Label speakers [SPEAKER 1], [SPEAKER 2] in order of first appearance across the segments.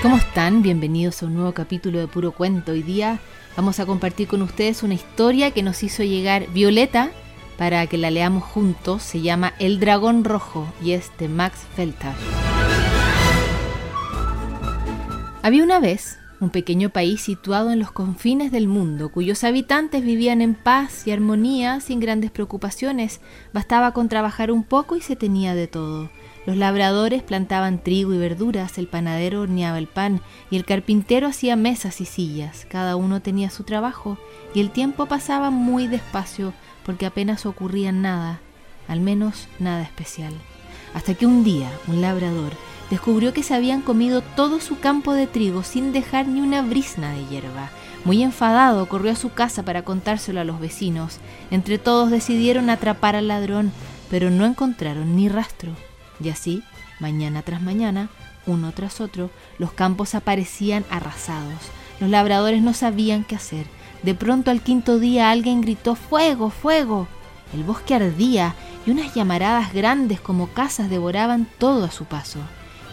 [SPEAKER 1] ¿Cómo están? Bienvenidos a un nuevo capítulo de Puro Cuento. Hoy día vamos a compartir con ustedes una historia que nos hizo llegar Violeta para que la leamos juntos. Se llama El Dragón Rojo y es de Max Feltar. Había una vez un pequeño país situado en los confines del mundo, cuyos habitantes vivían en paz y armonía sin grandes preocupaciones. Bastaba con trabajar un poco y se tenía de todo. Los labradores plantaban trigo y verduras, el panadero horneaba el pan y el carpintero hacía mesas y sillas. Cada uno tenía su trabajo y el tiempo pasaba muy despacio porque apenas ocurría nada, al menos nada especial. Hasta que un día un labrador descubrió que se habían comido todo su campo de trigo sin dejar ni una brisna de hierba. Muy enfadado, corrió a su casa para contárselo a los vecinos. Entre todos decidieron atrapar al ladrón, pero no encontraron ni rastro. Y así, mañana tras mañana, uno tras otro, los campos aparecían arrasados. Los labradores no sabían qué hacer. De pronto al quinto día alguien gritó ¡Fuego! ¡Fuego! El bosque ardía y unas llamaradas grandes como casas devoraban todo a su paso.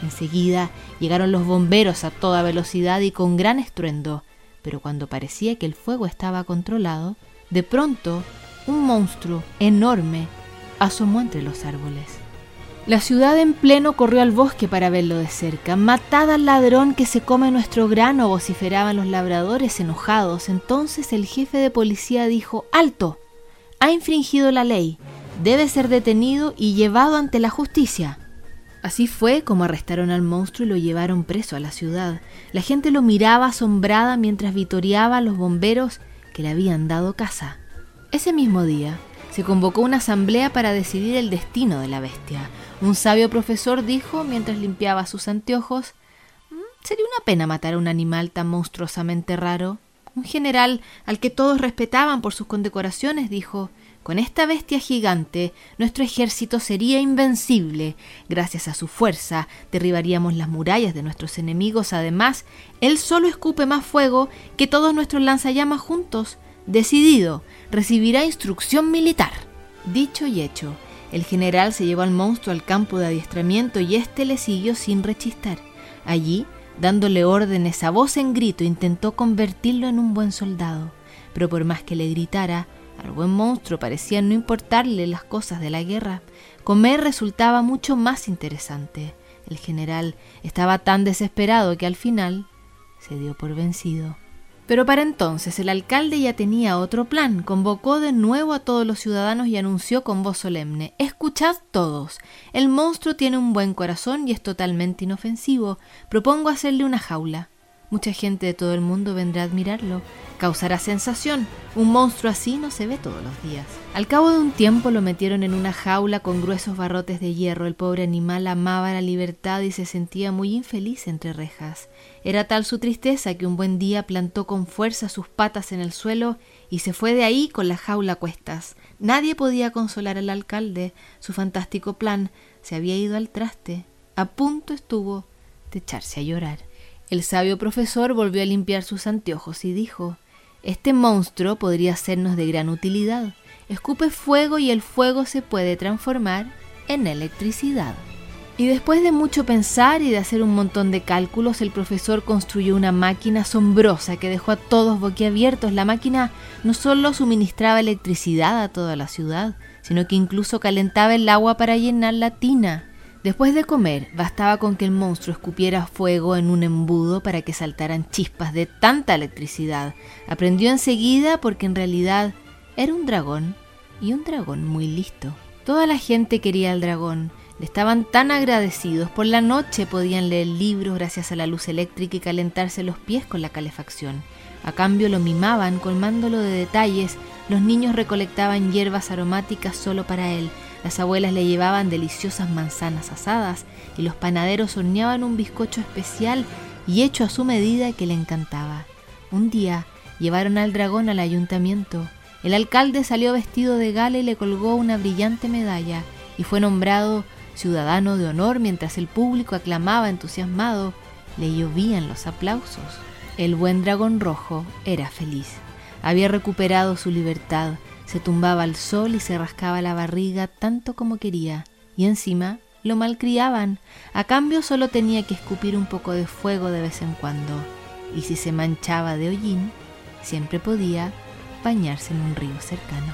[SPEAKER 1] Enseguida llegaron los bomberos a toda velocidad y con gran estruendo, pero cuando parecía que el fuego estaba controlado, de pronto un monstruo enorme asomó entre los árboles. La ciudad en pleno corrió al bosque para verlo de cerca. Matad al ladrón que se come nuestro grano, vociferaban los labradores enojados. Entonces el jefe de policía dijo, ¡Alto! Ha infringido la ley. Debe ser detenido y llevado ante la justicia. Así fue como arrestaron al monstruo y lo llevaron preso a la ciudad. La gente lo miraba asombrada mientras vitoreaba a los bomberos que le habían dado casa. Ese mismo día se convocó una asamblea para decidir el destino de la bestia. Un sabio profesor dijo mientras limpiaba sus anteojos mm, Sería una pena matar a un animal tan monstruosamente raro. Un general al que todos respetaban por sus condecoraciones dijo con esta bestia gigante, nuestro ejército sería invencible. Gracias a su fuerza, derribaríamos las murallas de nuestros enemigos. Además, él solo escupe más fuego que todos nuestros lanzallamas juntos. Decidido, recibirá instrucción militar. Dicho y hecho, el general se llevó al monstruo al campo de adiestramiento y éste le siguió sin rechistar. Allí, dándole órdenes a voz en grito, intentó convertirlo en un buen soldado. Pero por más que le gritara, al buen monstruo parecía no importarle las cosas de la guerra. Comer resultaba mucho más interesante. El general estaba tan desesperado que al final se dio por vencido. Pero para entonces el alcalde ya tenía otro plan. Convocó de nuevo a todos los ciudadanos y anunció con voz solemne Escuchad todos. El monstruo tiene un buen corazón y es totalmente inofensivo. Propongo hacerle una jaula. Mucha gente de todo el mundo vendrá a admirarlo. Causará sensación. Un monstruo así no se ve todos los días. Al cabo de un tiempo lo metieron en una jaula con gruesos barrotes de hierro. El pobre animal amaba la libertad y se sentía muy infeliz entre rejas. Era tal su tristeza que un buen día plantó con fuerza sus patas en el suelo y se fue de ahí con la jaula a cuestas. Nadie podía consolar al alcalde. Su fantástico plan se había ido al traste. A punto estuvo de echarse a llorar. El sabio profesor volvió a limpiar sus anteojos y dijo Este monstruo podría sernos de gran utilidad. Escupe fuego y el fuego se puede transformar en electricidad. Y después de mucho pensar y de hacer un montón de cálculos, el profesor construyó una máquina asombrosa que dejó a todos boquiabiertos. La máquina no solo suministraba electricidad a toda la ciudad, sino que incluso calentaba el agua para llenar la tina. Después de comer, bastaba con que el monstruo escupiera fuego en un embudo para que saltaran chispas de tanta electricidad. Aprendió enseguida porque en realidad era un dragón y un dragón muy listo. Toda la gente quería al dragón. Le estaban tan agradecidos. Por la noche podían leer libros gracias a la luz eléctrica y calentarse los pies con la calefacción. A cambio lo mimaban colmándolo de detalles. Los niños recolectaban hierbas aromáticas solo para él las abuelas le llevaban deliciosas manzanas asadas y los panaderos horneaban un bizcocho especial y hecho a su medida que le encantaba. Un día llevaron al dragón al ayuntamiento. El alcalde salió vestido de gala y le colgó una brillante medalla y fue nombrado ciudadano de honor mientras el público aclamaba entusiasmado. Le llovían los aplausos. El buen dragón rojo era feliz. Había recuperado su libertad se tumbaba al sol y se rascaba la barriga tanto como quería, y encima lo malcriaban. A cambio solo tenía que escupir un poco de fuego de vez en cuando. Y si se manchaba de hollín, siempre podía bañarse en un río cercano.